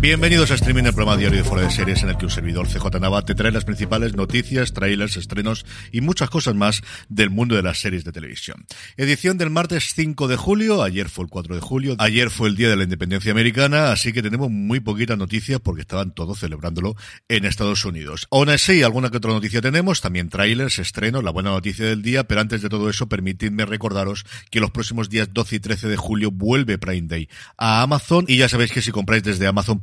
Bienvenidos a Streaming, el programa diario de Fuera de Series en el que un servidor CJ Nava te trae las principales noticias, trailers, estrenos y muchas cosas más del mundo de las series de televisión. Edición del martes 5 de julio, ayer fue el 4 de julio, ayer fue el Día de la Independencia Americana, así que tenemos muy poquitas noticias porque estaban todos celebrándolo en Estados Unidos. Aún así, alguna que otra noticia tenemos, también trailers, estrenos, la buena noticia del día, pero antes de todo eso, permitidme recordaros que los próximos días 12 y 13 de julio vuelve Prime Day a Amazon y ya sabéis que si compráis desde Amazon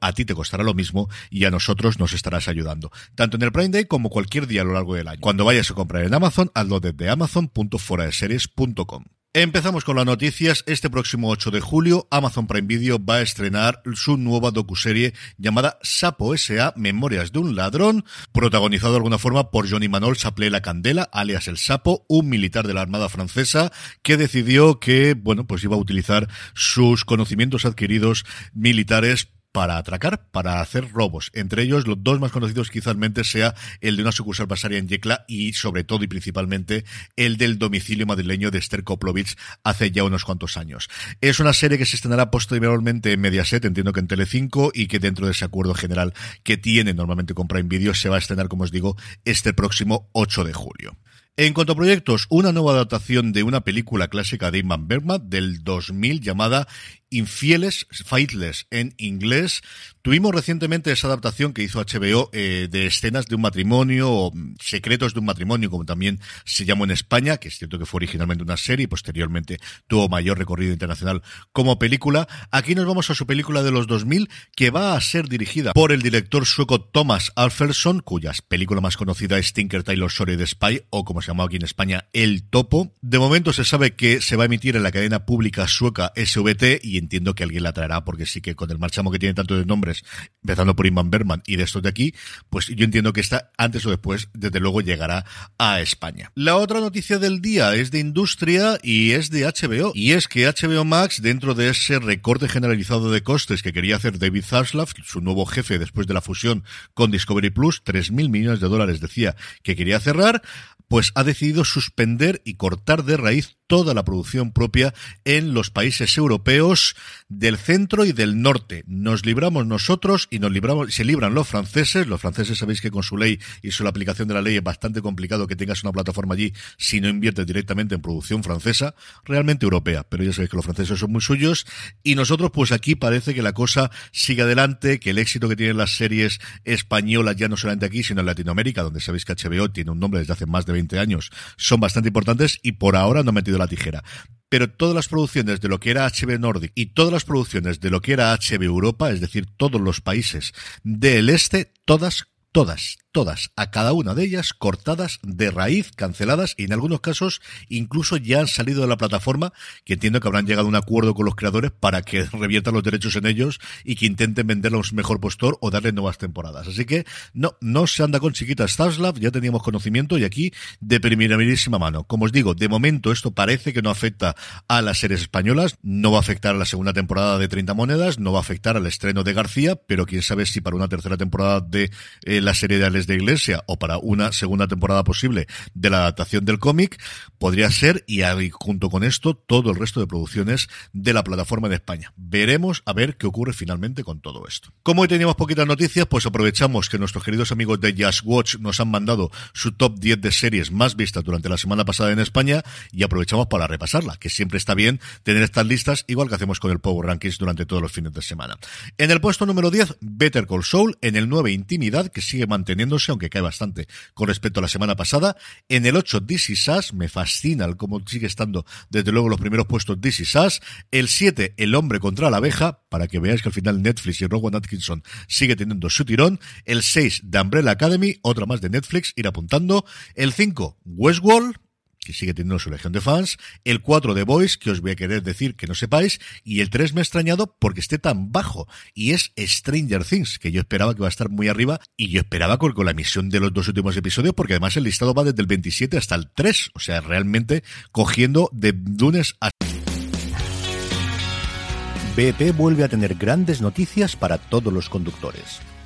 a ti te costará lo mismo y a nosotros nos estarás ayudando, tanto en el Prime Day como cualquier día a lo largo del año. Cuando vayas a comprar en Amazon, hazlo desde amazon.fueradeseries.com. Empezamos con las noticias. Este próximo 8 de julio, Amazon Prime Video va a estrenar su nueva docuserie llamada Sapo S.A. Memorias de un ladrón, protagonizado de alguna forma por Johnny Manol Saplé la Candela, alias el Sapo, un militar de la Armada Francesa que decidió que, bueno, pues iba a utilizar sus conocimientos adquiridos militares para atracar, para hacer robos. Entre ellos, los dos más conocidos quizás sea el de una sucursal basaria en Yecla y sobre todo y principalmente el del domicilio madrileño de Esther Koplovich hace ya unos cuantos años. Es una serie que se estrenará posteriormente en Mediaset, entiendo que en Telecinco y que dentro de ese acuerdo general que tiene normalmente con Prime Video se va a estrenar, como os digo, este próximo 8 de julio. En cuanto a proyectos, una nueva adaptación de una película clásica de Ingmar Bergman del 2000 llamada Infieles, Fightless en inglés. Tuvimos recientemente esa adaptación que hizo HBO eh, de escenas de un matrimonio o mm, secretos de un matrimonio, como también se llamó en España, que es cierto que fue originalmente una serie y posteriormente tuvo mayor recorrido internacional como película. Aquí nos vamos a su película de los 2000 que va a ser dirigida por el director sueco Thomas Alferson, cuya película más conocida es Tinker Taylor Story de Spy o como se llama aquí en España El Topo. De momento se sabe que se va a emitir en la cadena pública sueca SVT y entiendo que alguien la traerá porque sí que con el marchamo que tiene tanto de nombres, empezando por Inman Berman y de estos de aquí, pues yo entiendo que esta antes o después, desde luego, llegará a España. La otra noticia del día es de industria y es de HBO. Y es que HBO Max, dentro de ese recorte generalizado de costes que quería hacer David Zaslav, su nuevo jefe después de la fusión con Discovery Plus, 3.000 millones de dólares decía que quería cerrar, pues ha decidido suspender y cortar de raíz toda la producción propia en los países europeos del centro y del norte. Nos libramos nosotros y nos libramos, se libran los franceses. Los franceses sabéis que con su ley y su aplicación de la ley es bastante complicado que tengas una plataforma allí si no inviertes directamente en producción francesa, realmente europea. Pero ya sabéis que los franceses son muy suyos. Y nosotros, pues aquí parece que la cosa sigue adelante, que el éxito que tienen las series españolas, ya no solamente aquí, sino en Latinoamérica, donde sabéis que HBO tiene un nombre desde hace más de 20 años, son bastante importantes y por ahora no han metido la tijera. Pero todas las producciones de lo que era HB Nordic y todas las producciones de lo que era HB Europa, es decir, todos los países del este, todas, todas, todas, a cada una de ellas cortadas de raíz, canceladas y en algunos casos incluso ya han salido de la plataforma, que entiendo que habrán llegado a un acuerdo con los creadores para que reviertan los derechos en ellos y que intenten venderlos mejor postor o darle nuevas temporadas. Así que no, no se anda con chiquitas Staslav, ya teníamos conocimiento y aquí de primerísima mano. Como os digo, de momento esto parece que no afecta a las series españolas, no va a afectar a la segunda temporada de 30 monedas, no va a afectar al estreno de García, pero quién sabe si para una tercera temporada de eh, la serie de de iglesia o para una segunda temporada posible de la adaptación del cómic, podría ser, y junto con esto, todo el resto de producciones de la plataforma en España. Veremos a ver qué ocurre finalmente con todo esto. Como hoy teníamos poquitas noticias, pues aprovechamos que nuestros queridos amigos de Just Watch nos han mandado su top 10 de series más vistas durante la semana pasada en España y aprovechamos para repasarla, que siempre está bien tener estas listas, igual que hacemos con el Power Rankings durante todos los fines de semana. En el puesto número 10, Better Call Saul, en el 9, Intimidad, que sigue aunque cae bastante con respecto a la semana pasada. En el 8, This Is Us, me fascina el cómo sigue estando desde luego los primeros puestos Is Us. El 7, El hombre contra la abeja, para que veáis que al final Netflix y Rowan Atkinson sigue teniendo su tirón. El 6, The Umbrella Academy, otra más de Netflix, ir apuntando. El 5, Westworld, que sigue teniendo su legión de fans, el 4 de Boys, que os voy a querer decir que no sepáis, y el 3 me ha extrañado porque esté tan bajo, y es Stranger Things, que yo esperaba que va a estar muy arriba, y yo esperaba con, con la emisión de los dos últimos episodios, porque además el listado va desde el 27 hasta el 3, o sea, realmente cogiendo de lunes a... BP vuelve a tener grandes noticias para todos los conductores.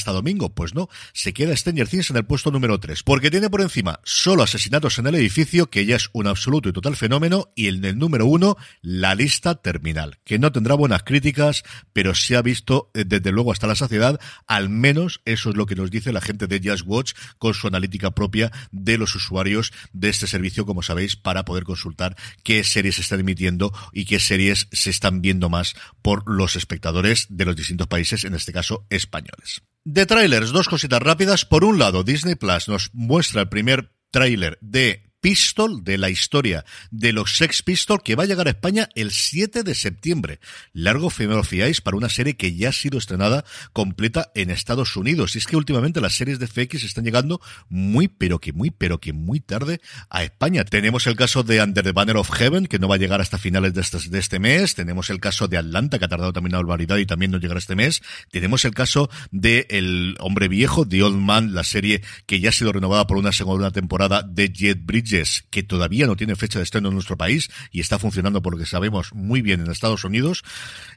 hasta domingo. Pues no, se queda Stranger Things en el puesto número 3, porque tiene por encima solo asesinatos en el edificio, que ya es un absoluto y total fenómeno, y en el número 1, la lista terminal, que no tendrá buenas críticas, pero se ha visto eh, desde luego hasta la saciedad, al menos eso es lo que nos dice la gente de Just Watch con su analítica propia de los usuarios de este servicio, como sabéis, para poder consultar qué series se están emitiendo y qué series se están viendo más por los espectadores de los distintos países, en este caso españoles. De trailers, dos cositas rápidas. Por un lado, Disney Plus nos muestra el primer tráiler de Pistol, de la historia de los Sex Pistols, que va a llegar a España el 7 de septiembre. Largo me fiáis para una serie que ya ha sido estrenada completa en Estados Unidos. Y es que últimamente las series de FX están llegando muy, pero que muy, pero que muy tarde a España. Tenemos el caso de Under the Banner of Heaven, que no va a llegar hasta finales de este, de este mes. Tenemos el caso de Atlanta, que ha tardado también una barbaridad y también no llegará este mes. Tenemos el caso de El Hombre Viejo, The Old Man, la serie que ya ha sido renovada por una segunda temporada de Jet Bridge que todavía no tiene fecha de estreno en nuestro país y está funcionando porque sabemos muy bien en Estados Unidos.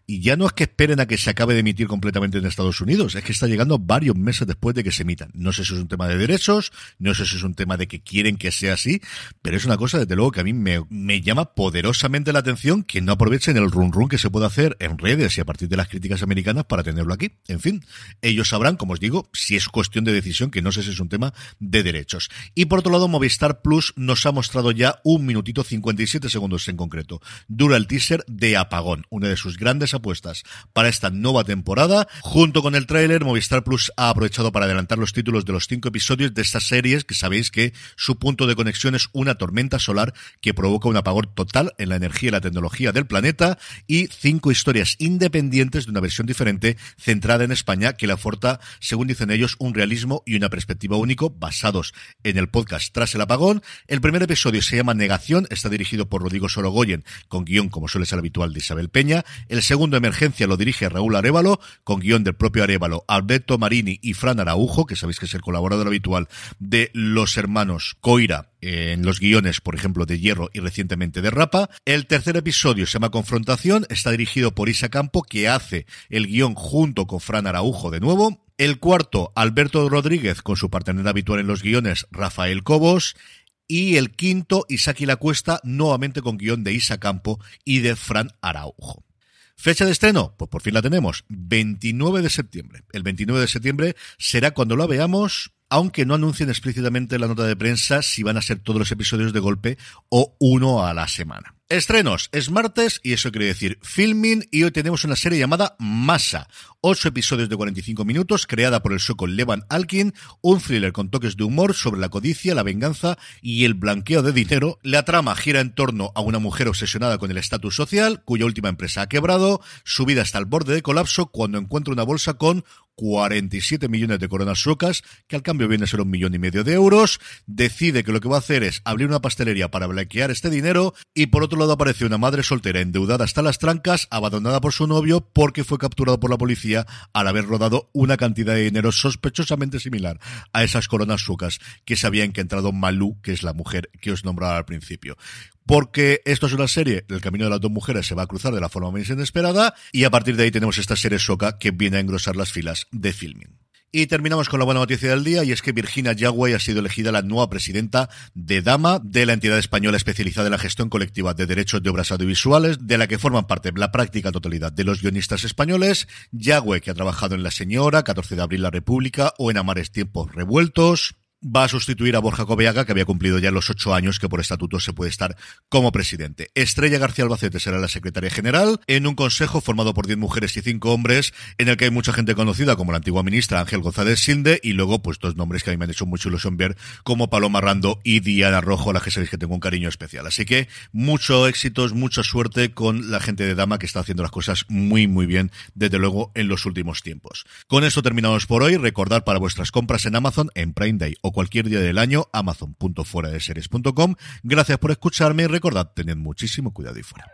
Y ya no es que esperen a que se acabe de emitir completamente en Estados Unidos, es que está llegando varios meses después de que se emita. No sé si es un tema de derechos, no sé si es un tema de que quieren que sea así, pero es una cosa, desde luego, que a mí me, me llama poderosamente la atención que no aprovechen el run run que se puede hacer en redes y a partir de las críticas americanas para tenerlo aquí. En fin, ellos sabrán, como os digo, si es cuestión de decisión, que no sé si es un tema de derechos. Y por otro lado, Movistar Plus nos ha mostrado ya un minutito 57 segundos en concreto. Dura el teaser de Apagón, una de sus grandes apuestas para esta nueva temporada. Junto con el tráiler, Movistar Plus ha aprovechado para adelantar los títulos de los cinco episodios de estas series que sabéis que su punto de conexión es una tormenta solar que provoca un apagón total en la energía y la tecnología del planeta y cinco historias independientes de una versión diferente centrada en España que le aporta, según dicen ellos, un realismo y una perspectiva único basados en el podcast Tras el apagón. El primer episodio se llama Negación, está dirigido por Rodrigo Sorogoyen, con guion, como suele ser habitual, de Isabel Peña. El segundo, Emergencia, lo dirige Raúl Arevalo, con guion del propio Arevalo, Alberto Marini y Fran Araujo, que sabéis que es el colaborador habitual de los hermanos Coira en los guiones, por ejemplo, de Hierro y recientemente de Rapa. El tercer episodio se llama Confrontación, está dirigido por Isa Campo, que hace el guion junto con Fran Araujo de nuevo. El cuarto, Alberto Rodríguez, con su partener habitual en los guiones, Rafael Cobos. Y el quinto, Isaki La Cuesta, nuevamente con guion de Isa Campo y de Fran Araujo. Fecha de estreno, pues por fin la tenemos, 29 de septiembre. El 29 de septiembre será cuando la veamos, aunque no anuncien explícitamente la nota de prensa si van a ser todos los episodios de golpe o uno a la semana. Estrenos, es martes y eso quiere decir filming y hoy tenemos una serie llamada Masa. Ocho episodios de 45 minutos creada por el sueco Levan Alkin, un thriller con toques de humor sobre la codicia, la venganza y el blanqueo de dinero. La trama gira en torno a una mujer obsesionada con el estatus social, cuya última empresa ha quebrado, su vida está al borde de colapso cuando encuentra una bolsa con 47 millones de coronas suecas, que al cambio viene a ser un millón y medio de euros, decide que lo que va a hacer es abrir una pastelería para blanquear este dinero y por otro aparece una madre soltera endeudada hasta las trancas, abandonada por su novio porque fue capturado por la policía al haber rodado una cantidad de dinero sospechosamente similar a esas coronas suecas que sabían que ha entrado Malú, que es la mujer que os nombraba al principio porque esto es una serie, el camino de las dos mujeres se va a cruzar de la forma más inesperada y a partir de ahí tenemos esta serie soca que viene a engrosar las filas de filming. Y terminamos con la buena noticia del día y es que Virginia Yagüey ha sido elegida la nueva presidenta de Dama, de la entidad española especializada en la gestión colectiva de derechos de obras audiovisuales, de la que forman parte la práctica totalidad de los guionistas españoles. Yagüey, que ha trabajado en La Señora, 14 de abril La República o en Amares Tiempos Revueltos va a sustituir a Borja Coveaga, que había cumplido ya los ocho años que por estatuto se puede estar como presidente. Estrella García Albacete será la secretaria general en un consejo formado por diez mujeres y cinco hombres, en el que hay mucha gente conocida como la antigua ministra Ángel González Silde y luego pues dos nombres que a mí me han hecho mucho ilusión ver como Paloma Rando y Diana Rojo, a la que sabéis que tengo un cariño especial. Así que mucho éxitos, mucha suerte con la gente de Dama que está haciendo las cosas muy muy bien desde luego en los últimos tiempos. Con eso terminamos por hoy. Recordar para vuestras compras en Amazon en Prime Day cualquier día del año, amazon.fueradeseries.com. Gracias por escucharme y recordad, tened muchísimo cuidado y fuera.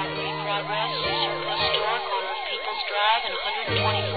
Broadway, progress, Circus, Store, corner of People's Drive and 124th Street.